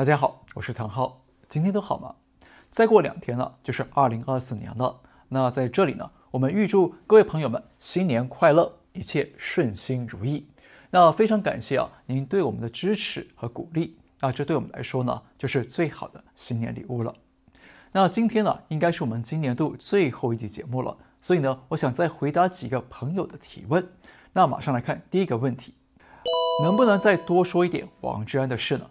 大家好，我是唐浩，今天都好吗？再过两天了，就是二零二四年了。那在这里呢，我们预祝各位朋友们新年快乐，一切顺心如意。那非常感谢啊，您对我们的支持和鼓励。那这对我们来说呢，就是最好的新年礼物了。那今天呢，应该是我们今年度最后一集节目了，所以呢，我想再回答几个朋友的提问。那马上来看第一个问题，能不能再多说一点王志安的事呢？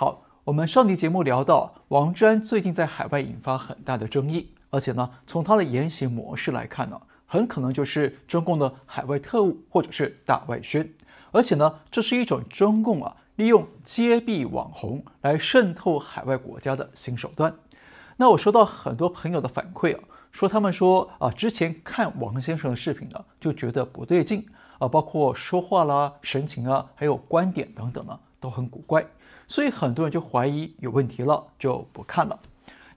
好，我们上集节目聊到，王志安最近在海外引发很大的争议，而且呢，从他的言行模式来看呢，很可能就是中共的海外特务或者是大外宣，而且呢，这是一种中共啊利用揭弊网红来渗透海外国家的新手段。那我收到很多朋友的反馈啊，说他们说啊，之前看王先生的视频呢，就觉得不对劲啊，包括说话啦、神情啊，还有观点等等呢，都很古怪。所以很多人就怀疑有问题了，就不看了。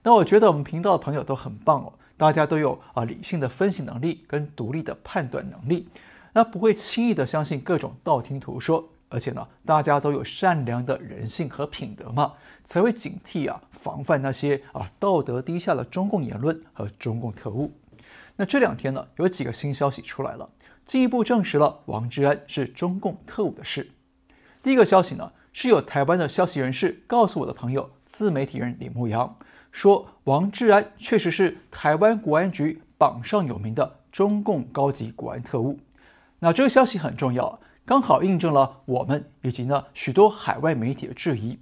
那我觉得我们频道的朋友都很棒哦，大家都有啊理性的分析能力跟独立的判断能力，那不会轻易的相信各种道听途说，而且呢，大家都有善良的人性和品德嘛，才会警惕啊，防范那些啊道德低下的中共言论和中共特务。那这两天呢，有几个新消息出来了，进一步证实了王志安是中共特务的事。第一个消息呢。是有台湾的消息人士告诉我的朋友，自媒体人李牧阳说，王志安确实是台湾国安局榜上有名的中共高级国安特务。那这个消息很重要，刚好印证了我们以及呢许多海外媒体的质疑。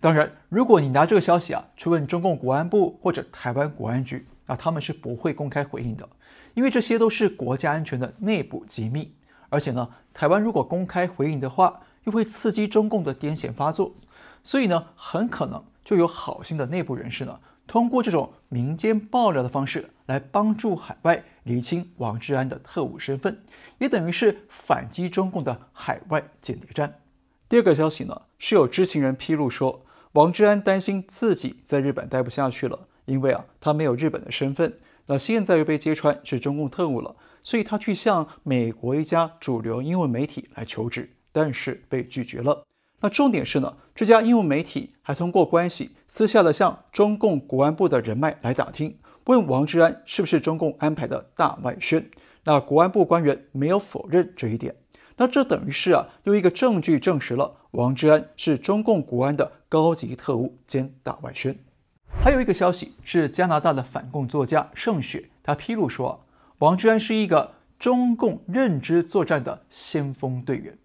当然，如果你拿这个消息啊去问中共国安部或者台湾国安局，那他们是不会公开回应的，因为这些都是国家安全的内部机密。而且呢，台湾如果公开回应的话，又会刺激中共的癫痫发作，所以呢，很可能就有好心的内部人士呢，通过这种民间爆料的方式来帮助海外厘清王志安的特务身份，也等于是反击中共的海外间谍战。第二个消息呢，是有知情人披露说，王志安担心自己在日本待不下去了，因为啊，他没有日本的身份，那现在又被揭穿是中共特务了，所以他去向美国一家主流英文媒体来求职。但是被拒绝了。那重点是呢，这家英文媒体还通过关系私下的向中共国安部的人脉来打听，问王志安是不是中共安排的大外宣。那国安部官员没有否认这一点。那这等于是啊，用一个证据证实了王志安是中共国安的高级特务兼大外宣。还有一个消息是加拿大的反共作家盛雪，他披露说，王志安是一个中共认知作战的先锋队员。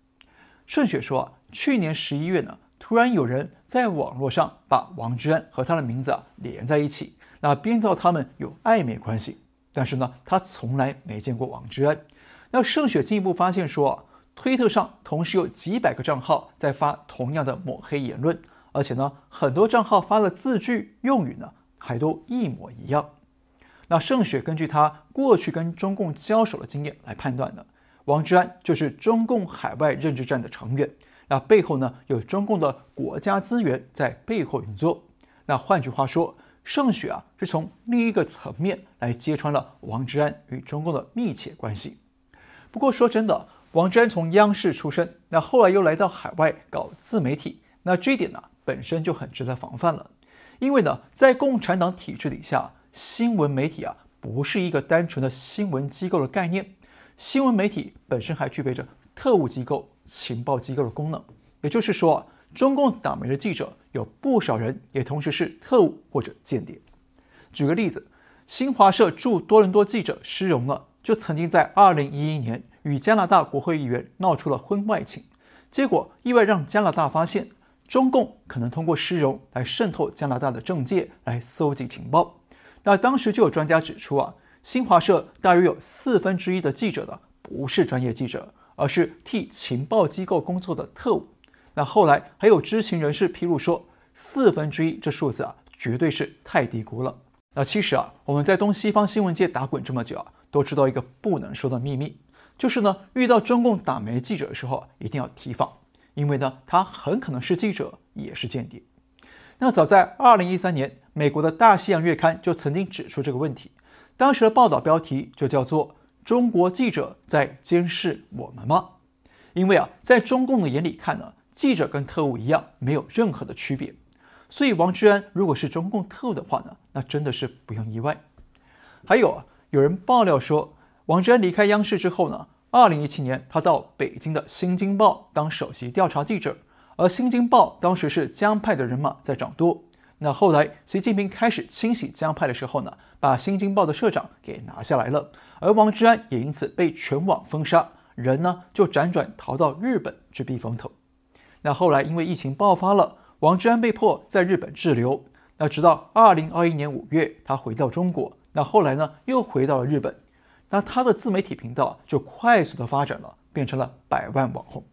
盛雪说，去年十一月呢，突然有人在网络上把王志安和他的名字啊连在一起，那编造他们有暧昧关系。但是呢，他从来没见过王志安。那盛雪进一步发现说，推特上同时有几百个账号在发同样的抹黑言论，而且呢，很多账号发的字句用语呢还都一模一样。那盛雪根据他过去跟中共交手的经验来判断的。王志安就是中共海外认知战的成员，那背后呢有中共的国家资源在背后运作。那换句话说，盛雪啊是从另一个层面来揭穿了王志安与中共的密切关系。不过说真的，王志安从央视出身，那后来又来到海外搞自媒体，那这一点呢本身就很值得防范了。因为呢，在共产党体制底下，新闻媒体啊不是一个单纯的新闻机构的概念。新闻媒体本身还具备着特务机构、情报机构的功能，也就是说，中共党媒的记者有不少人也同时是特务或者间谍。举个例子，新华社驻多伦多记者施荣呢，就曾经在2011年与加拿大国会议员闹出了婚外情，结果意外让加拿大发现中共可能通过施荣来渗透加拿大的政界来搜集情报。那当时就有专家指出啊。新华社大约有四分之一的记者呢，不是专业记者，而是替情报机构工作的特务。那后来还有知情人士披露说，四分之一这数字啊，绝对是太低估了。那其实啊，我们在东西方新闻界打滚这么久啊，都知道一个不能说的秘密，就是呢，遇到中共党媒记者的时候，一定要提防，因为呢，他很可能是记者，也是间谍。那早在二零一三年，美国的大西洋月刊就曾经指出这个问题。当时的报道标题就叫做“中国记者在监视我们吗？”因为啊，在中共的眼里看呢，记者跟特务一样，没有任何的区别。所以王志安如果是中共特务的话呢，那真的是不用意外。还有啊，有人爆料说，王志安离开央视之后呢，二零一七年他到北京的《新京报》当首席调查记者，而《新京报》当时是江派的人马在掌舵。那后来习近平开始清洗江派的时候呢，把《新京报》的社长给拿下来了，而王志安也因此被全网封杀，人呢就辗转逃到日本去避风头。那后来因为疫情爆发了。王志安被迫在日本滞留，那直到二零二一年五月，他回到中国，那后来呢，又回到了日本，那他的自媒体频道就快速的发展了，变成了百万网红。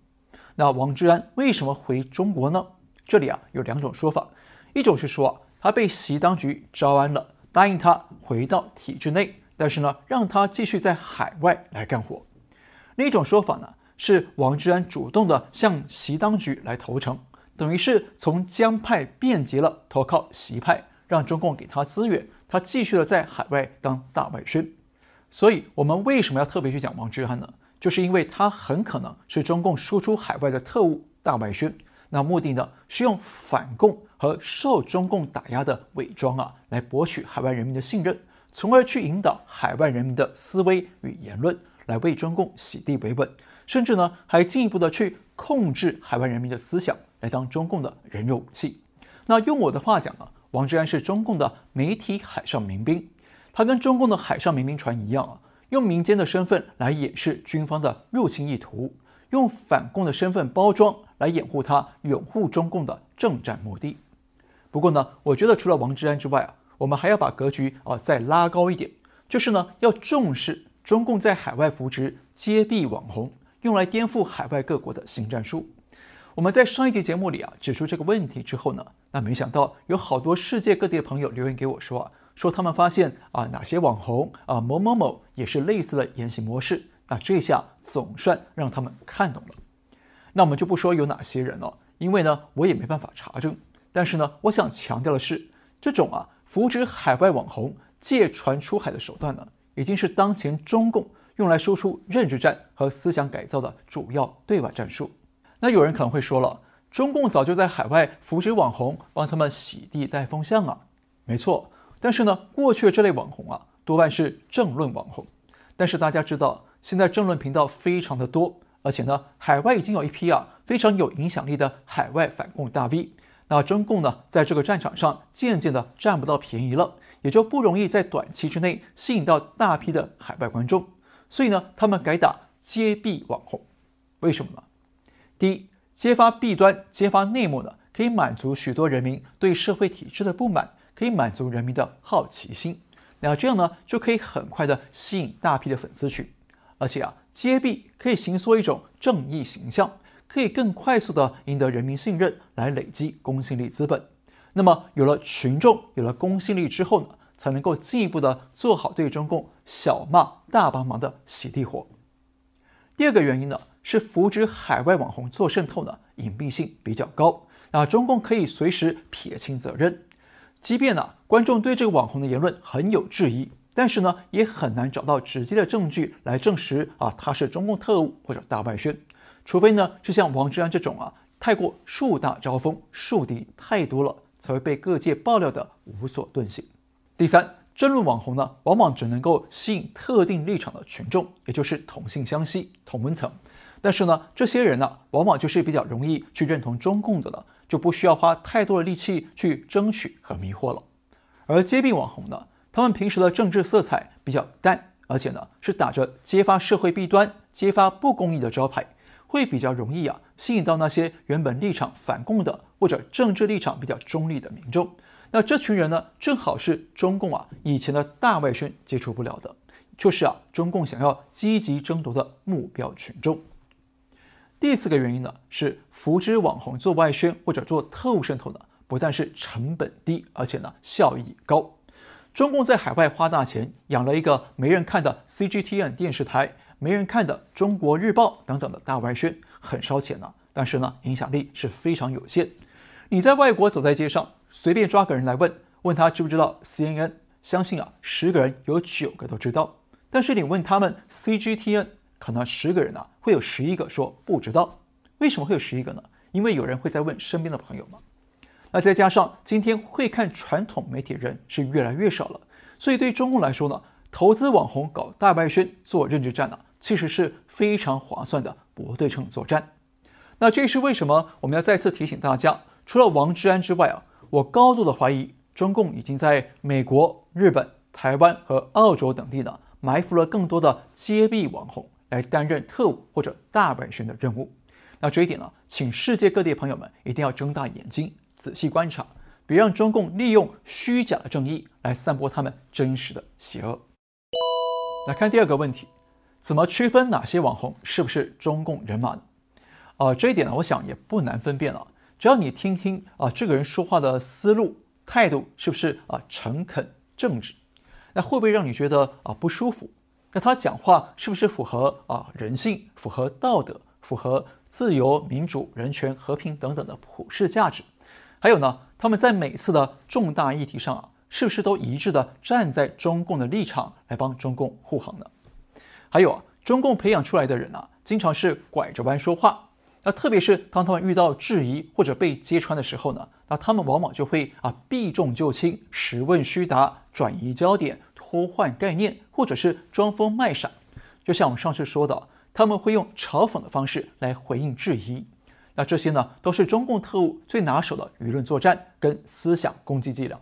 那王志安为什么回中国呢？这里啊有两种说法，一种是说他被习当局招安了，答应他回到体制内，但是呢，让他继续在海外来干活。另一种说法呢，是王志安主动的向习当局来投诚。等于是从江派变节了，投靠习派，让中共给他资源，他继续的在海外当大外宣。所以，我们为什么要特别去讲王志安呢？就是因为他很可能是中共输出海外的特务大外宣。那目的呢，是用反共和受中共打压的伪装啊，来博取海外人民的信任，从而去引导海外人民的思维与言论，来为中共洗地为本，甚至呢，还进一步的去控制海外人民的思想。来当中共的人肉武器。那用我的话讲呢，王志安是中共的媒体海上民兵，他跟中共的海上民兵船一样啊，用民间的身份来掩饰军方的入侵意图，用反共的身份包装来掩护他拥护中共的政战目的。不过呢，我觉得除了王志安之外啊，我们还要把格局啊再拉高一点，就是呢要重视中共在海外扶植揭弊网红，用来颠覆海外各国的新战术。我们在上一集节目里啊指出这个问题之后呢，那没想到有好多世界各地的朋友留言给我说啊，说他们发现啊哪些网红啊某某某也是类似的言行模式，那这下总算让他们看懂了。那我们就不说有哪些人了，因为呢我也没办法查证。但是呢，我想强调的是，这种啊扶植海外网红借船出海的手段呢，已经是当前中共用来输出认知战和思想改造的主要对外战术。那有人可能会说了，中共早就在海外扶植网红，帮他们洗地带风向啊。没错，但是呢，过去这类网红啊，多半是政论网红。但是大家知道，现在政论频道非常的多，而且呢，海外已经有一批啊非常有影响力的海外反共大 V。那中共呢，在这个战场上渐渐的占不到便宜了，也就不容易在短期之内吸引到大批的海外观众。所以呢，他们改打揭弊网红，为什么呢？第一，揭发弊端、揭发内幕呢，可以满足许多人民对社会体制的不满，可以满足人民的好奇心。那这样呢，就可以很快的吸引大批的粉丝群。而且啊，揭弊可以形塑一种正义形象，可以更快速的赢得人民信任，来累积公信力资本。那么有了群众，有了公信力之后呢，才能够进一步的做好对中共小骂大帮忙的洗地活。第二个原因呢，是扶植海外网红做渗透呢，隐蔽性比较高。那中共可以随时撇清责任，即便呢观众对这个网红的言论很有质疑，但是呢也很难找到直接的证据来证实啊他是中共特务或者大外宣，除非呢是像王志安这种啊太过树大招风，树敌太多了，才会被各界爆料的无所遁形。第三，争论网红呢往往只能够吸引特定立场的群众，也就是同性相吸、同温层。但是呢，这些人呢，往往就是比较容易去认同中共的了，就不需要花太多的力气去争取和迷惑了。而揭弊网红呢，他们平时的政治色彩比较淡，而且呢，是打着揭发社会弊端、揭发不公义的招牌，会比较容易啊，吸引到那些原本立场反共的或者政治立场比较中立的民众。那这群人呢，正好是中共啊以前的大外宣接触不了的，就是啊，中共想要积极争夺的目标群众。第四个原因呢，是扶植网红做外宣或者做特务渗透呢，不但是成本低，而且呢效益高。中共在海外花大钱养了一个没人看的 CGTN 电视台，没人看的中国日报等等的大外宣，很烧钱呢，但是呢影响力是非常有限。你在外国走在街上，随便抓个人来问，问他知不知道 CNN，相信啊十个人有九个都知道。但是你问他们 CGTN。可能十个人呢，会有十一个说不知道。为什么会有十一个呢？因为有人会在问身边的朋友嘛。那再加上今天会看传统媒体人是越来越少了，所以对中共来说呢，投资网红搞大外宣做认知战呢、其实是非常划算的不对称作战。那这是为什么？我们要再次提醒大家，除了王志安之外啊，我高度的怀疑中共已经在美国、日本、台湾和澳洲等地呢，埋伏了更多的揭弊网红来担任特务或者大外宣的任务。那这一点呢，请世界各地朋友们一定要睁大眼睛，仔细观察，别让中共利用虚假的正义来散播他们真实的邪恶。来看第二个问题，怎么区分哪些网红是不是中共人马呢？啊、这一点呢，我想也不难分辨了，只要你听听啊、这个人说话的思路、态度是不是啊、诚恳正直，那会不会让你觉得啊、不舒服？那他讲话是不是符合啊、人性、符合道德、符合？自由、民主、人权、和平等等的普世价值，还有呢，他们在每次的重大议题上啊，是不是都一致的站在中共的立场来帮中共护航呢？还有啊，中共培养出来的人啊，经常是拐着弯说话，那特别是当他们遇到质疑或者被揭穿的时候呢，那他们往往就会啊避重就轻、实问虚答、转移焦点、偷换概念，或者是装疯卖傻，就像我们上次说的。他们会用嘲讽的方式来回应质疑，那这些呢，都是中共特务最拿手的舆论作战跟思想攻击伎俩。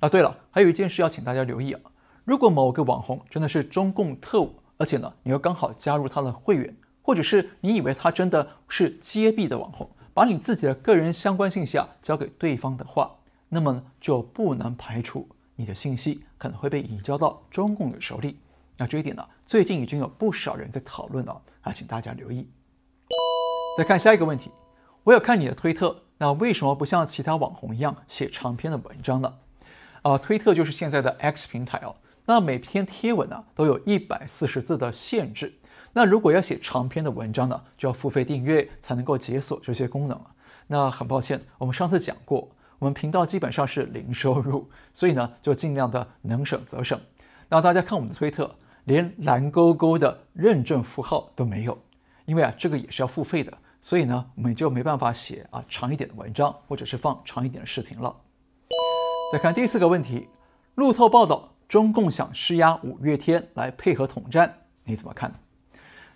啊，对了，还有一件事要请大家留意啊，如果某个网红真的是中共特务，而且呢，你又刚好加入他的会员，或者是你以为他真的是揭弊的网红，把你自己的个人相关信息啊交给对方的话，那么呢，就不能排除你的信息可能会被移交到中共的手里。那这一点呢，最近已经有不少人在讨论了，还请大家留意。再看下一个问题，我有看你的推特，那为什么不像其他网红一样写长篇的文章呢？啊，推特就是现在的 X 平台哦，那每篇贴文呢都有一百四十字的限制，那如果要写长篇的文章呢，就要付费订阅才能够解锁这些功能。那很抱歉，我们上次讲过，我们频道基本上是零收入，所以呢，就尽量的能省则省。那大家看我们的推特，连蓝勾勾的认证符号都没有，因为啊，这个也是要付费的，所以呢，我们就没办法写啊长一点的文章，或者是放长一点的视频了。再看第四个问题，路透报道中共想施压五月天来配合统战，你怎么看？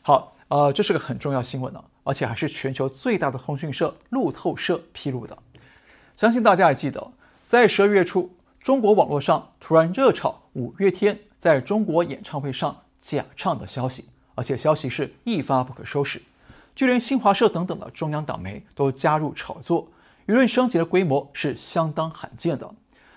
好，呃，这是个很重要新闻呢，而且还是全球最大的通讯社路透社披露的。相信大家还记得，在十二月初。中国网络上突然热炒五月天在中国演唱会上假唱的消息，而且消息是一发不可收拾，就连新华社等等的中央党媒都加入炒作，舆论升级的规模是相当罕见的。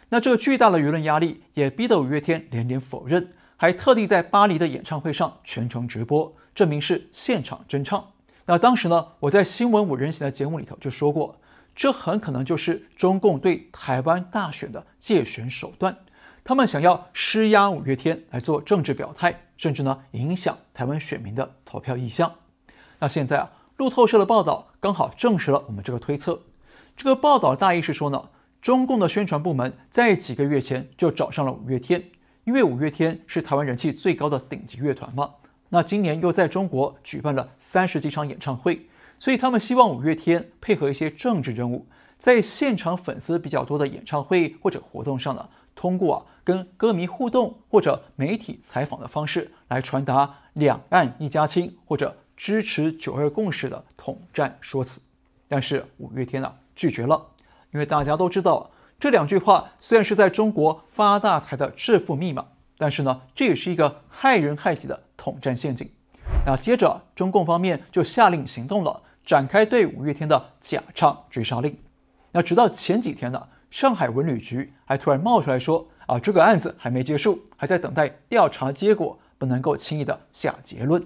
那这个巨大的舆论压力也逼得五月天连连否认，还特地在巴黎的演唱会上全程直播，证明是现场真唱。那当时呢，我在新闻五人行的节目里头就说过。这很可能就是中共对台湾大选的借选手段，他们想要施压五月天来做政治表态，甚至呢影响台湾选民的投票意向。那现在啊，路透社的报道刚好证实了我们这个推测。这个报道的大意是说呢，中共的宣传部门在几个月前就找上了五月天，因为五月天是台湾人气最高的顶级乐团嘛。那今年又在中国举办了三十几场演唱会。所以他们希望五月天配合一些政治任务，在现场粉丝比较多的演唱会或者活动上呢，通过啊跟歌迷互动或者媒体采访的方式来传达两岸一家亲或者支持九二共识的统战说辞。但是五月天啊拒绝了，因为大家都知道这两句话虽然是在中国发大财的致富密码，但是呢这也是一个害人害己的统战陷阱。那接着中共方面就下令行动了。展开对五月天的假唱追杀令。那直到前几天呢，上海文旅局还突然冒出来说啊，这个案子还没结束，还在等待调查结果，不能够轻易的下结论。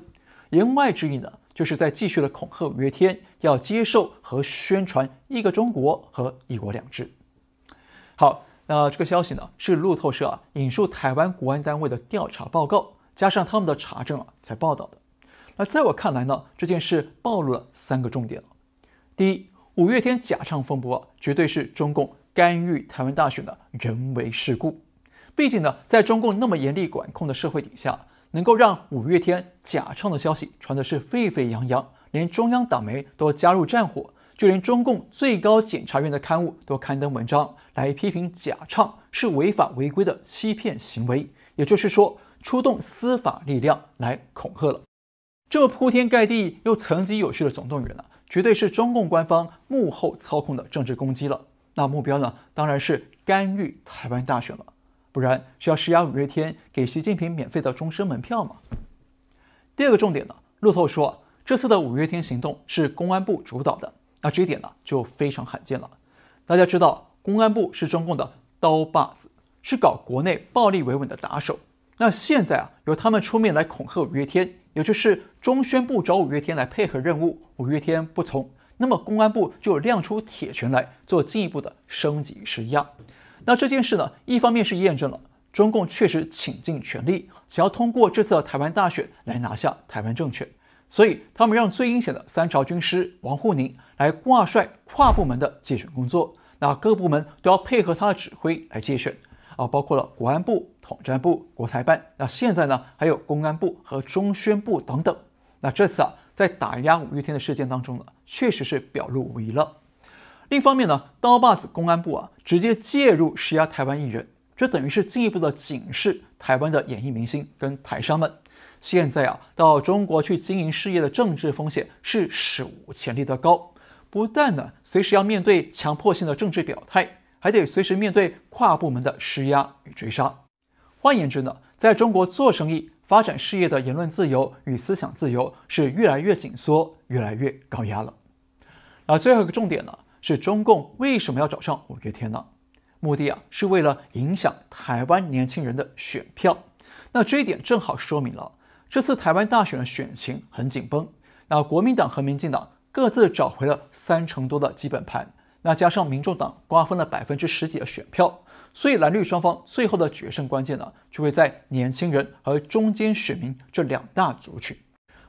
言外之意呢，就是在继续的恐吓五月天要接受和宣传一个中国和一国两制。好，那这个消息呢，是路透社啊引述台湾国安单位的调查报告，加上他们的查证啊才报道的。那在我看来呢，这件事暴露了三个重点。第一，五月天假唱风波啊，绝对是中共干预台湾大选的人为事故。毕竟呢，在中共那么严厉管控的社会底下，能够让五月天假唱的消息传的是沸沸扬扬，连中央党媒都加入战火，就连中共最高检察院的刊物都刊登文章来批评假唱是违法违规的欺骗行为，也就是说，出动司法力量来恐吓了。这么铺天盖地又层级有序的总动员呢、绝对是中共官方幕后操控的政治攻击了。那目标呢，当然是干预台湾大选了，不然是要施压五月天给习近平免费的终身门票吗？第二个重点呢，路透说这次的五月天行动是公安部主导的，那这一点呢就非常罕见了。大家知道，公安部是中共的刀把子，是搞国内暴力维稳的打手。那现在啊，由他们出面来恐吓五月天。也就是中宣部找五月天来配合任务，五月天不从，那么公安部就亮出铁拳来做进一步的升级施压。那这件事呢，一方面是验证了中共确实倾尽全力想要通过这次的台湾大选来拿下台湾政权，所以他们让最阴险的三朝军师王沪宁来挂帅跨部门的介选工作，那各部门都要配合他的指挥来介选。啊，包括了国安部、统战部、国台办，那现在呢，还有公安部和中宣部等等。那这次啊，在打压五月天的事件当中呢，确实是表露无遗了。另一方面呢，刀把子公安部啊，直接介入施压台湾艺人，这等于是进一步的警示台湾的演艺明星跟台商们，现在啊，到中国去经营事业的政治风险是史无前例的高，不但呢，随时要面对强迫性的政治表态。还得随时面对跨部门的施压与追杀。换言之呢，在中国做生意、发展事业的言论自由与思想自由是越来越紧缩、越来越高压了。那最后一个重点呢，是中共为什么要找上五月天呢？目的啊，是为了影响台湾年轻人的选票。那这一点正好说明了这次台湾大选的选情很紧绷。那国民党和民进党各自找回了三成多的基本盘。那加上民众党瓜分了百分之十几的选票，所以蓝绿双方最后的决胜关键呢，就会在年轻人和中间选民这两大族群。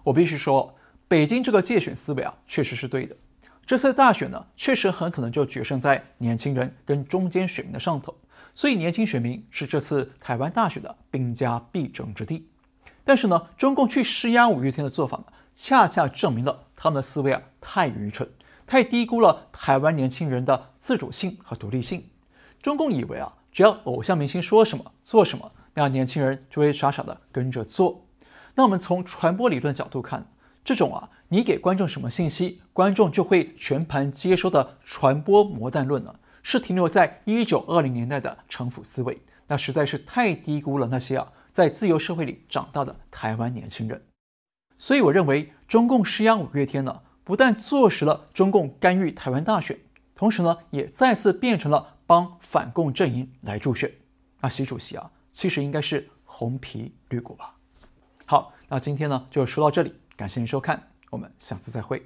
我必须说，北京这个介选思维啊，确实是对的。这次大选呢，确实很可能就决胜在年轻人跟中间选民的上头，所以年轻选民是这次台湾大选的兵家必争之地。但是呢，中共去施压五月天的做法呢，恰恰证明了他们的思维啊，太愚蠢。太低估了台湾年轻人的自主性和独立性。中共以为啊，只要偶像明星说什么做什么，那年轻人就会傻傻的跟着做。那我们从传播理论角度看，这种啊，你给观众什么信息，观众就会全盘接收的传播魔弹论呢，是停留在一九二零年代的城府思维。那实在是太低估了那些啊，在自由社会里长大的台湾年轻人。所以我认为，中共施压五月天呢，不但坐实了中共干预台湾大选，同时呢，也再次变成了帮反共阵营来助选。那习主席啊，其实应该是红皮绿骨吧？好，那今天呢就说到这里，感谢您收看，我们下次再会。